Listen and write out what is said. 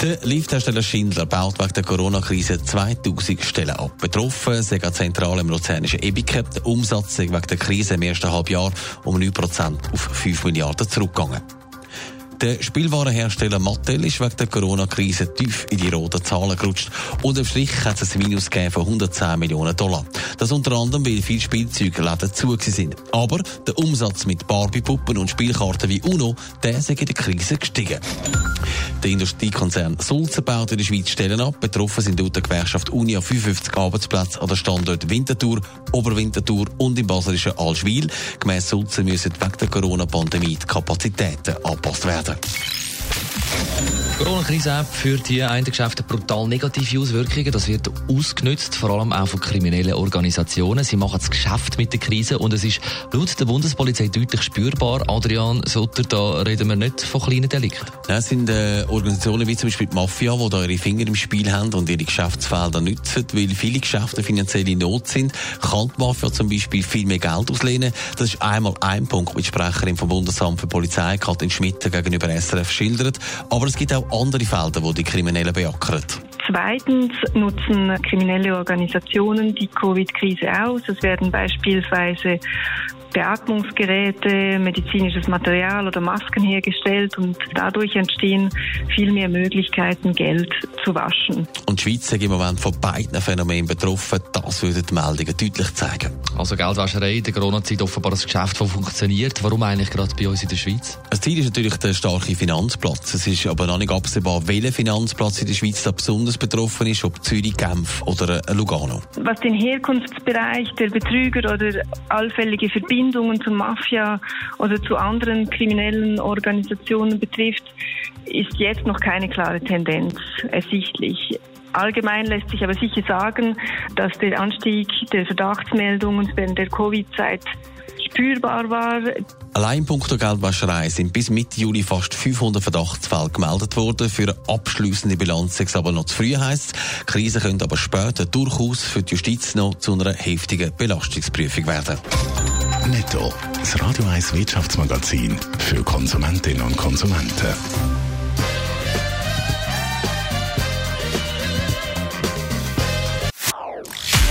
Der Lifthersteller Schindler baut wegen der Corona-Krise 2000 Stellen ab. Betroffen sind die Zentrale im luzernischen Ebike. Der Umsatz ist wegen der Krise im ersten Halbjahr um 9% auf 5 Milliarden zurückgegangen. Der Spielwarenhersteller Mattel ist wegen der Corona-Krise tief in die roten Zahlen gerutscht. Unterm Strich hat es ein Minus von 110 Millionen Dollar. Das unter anderem, weil viele Spielzeugläden zu sind. Aber der Umsatz mit Barbie-Puppen und Spielkarten wie UNO, der ist in der Krise gestiegen. Der Industriekonzern Sulzer baut in der Schweiz Stellen ab. Betroffen sind laut der Gewerkschaft Unia 55 Arbeitsplätze an der Standort Winterthur, Oberwinterthur und im baselischen Alschwil. Gemäss Sulzer müssen wegen der Corona-Pandemie die Kapazitäten angepasst werden. Die Corona-Krise führt hier in den Geschäften brutal negative Auswirkungen. Das wird ausgenutzt, vor allem auch von kriminellen Organisationen. Sie machen das Geschäft mit der Krise und es ist laut der Bundespolizei deutlich spürbar. Adrian Sutter, da reden wir nicht von kleinen Delikten. Es sind äh, Organisationen wie zum Beispiel die Mafia, die da ihre Finger im Spiel haben und ihre Geschäftsfelder nutzen, weil viele Geschäfte finanziell in Not sind. Kann die Mafia zum Beispiel viel mehr Geld auslehnen. Das ist einmal ein Punkt, wie die Sprecherin vom Bundesamt für Polizei, Katrin Schmidt, gegenüber SRF schildert. Aber es gibt auch andere Felder, wo die Kriminellen beackern. Zweitens nutzen kriminelle Organisationen die Covid-Krise aus. Es werden beispielsweise Beatmungsgeräte, medizinisches Material oder Masken hergestellt und dadurch entstehen viel mehr Möglichkeiten, Geld zu waschen. Und die Schweiz ist im Moment von beiden Phänomenen betroffen. Das würden die Meldungen deutlich zeigen. Also Geldwäscherei in der Corona-Zeit offenbar ein Geschäft, das funktioniert. Warum eigentlich gerade bei uns in der Schweiz? Das Ziel ist natürlich der starke Finanzplatz. Es ist aber noch nicht absehbar, welcher Finanzplatz in der Schweiz da besonders betroffen ist, ob Zürich, Genf oder Lugano. Was den Herkunftsbereich der Betrüger oder allfällige Verbindungen zur Mafia oder zu anderen kriminellen Organisationen betrifft, ist jetzt noch keine klare Tendenz ersichtlich. Allgemein lässt sich aber sicher sagen, dass der Anstieg der Verdachtsmeldungen während der Covid-Zeit spürbar war. Allein in puncto Geldwäscherei sind bis Mitte Juli fast 500 Verdachtsfälle gemeldet worden. Für eine abschliessende Bilanz ist aber noch zu früh, heisst Die Krise könnte aber später durchaus für die Justiz noch zu einer heftigen Belastungsprüfung werden. Netto. Das Radio 1 Wirtschaftsmagazin für Konsumentinnen und Konsumenten.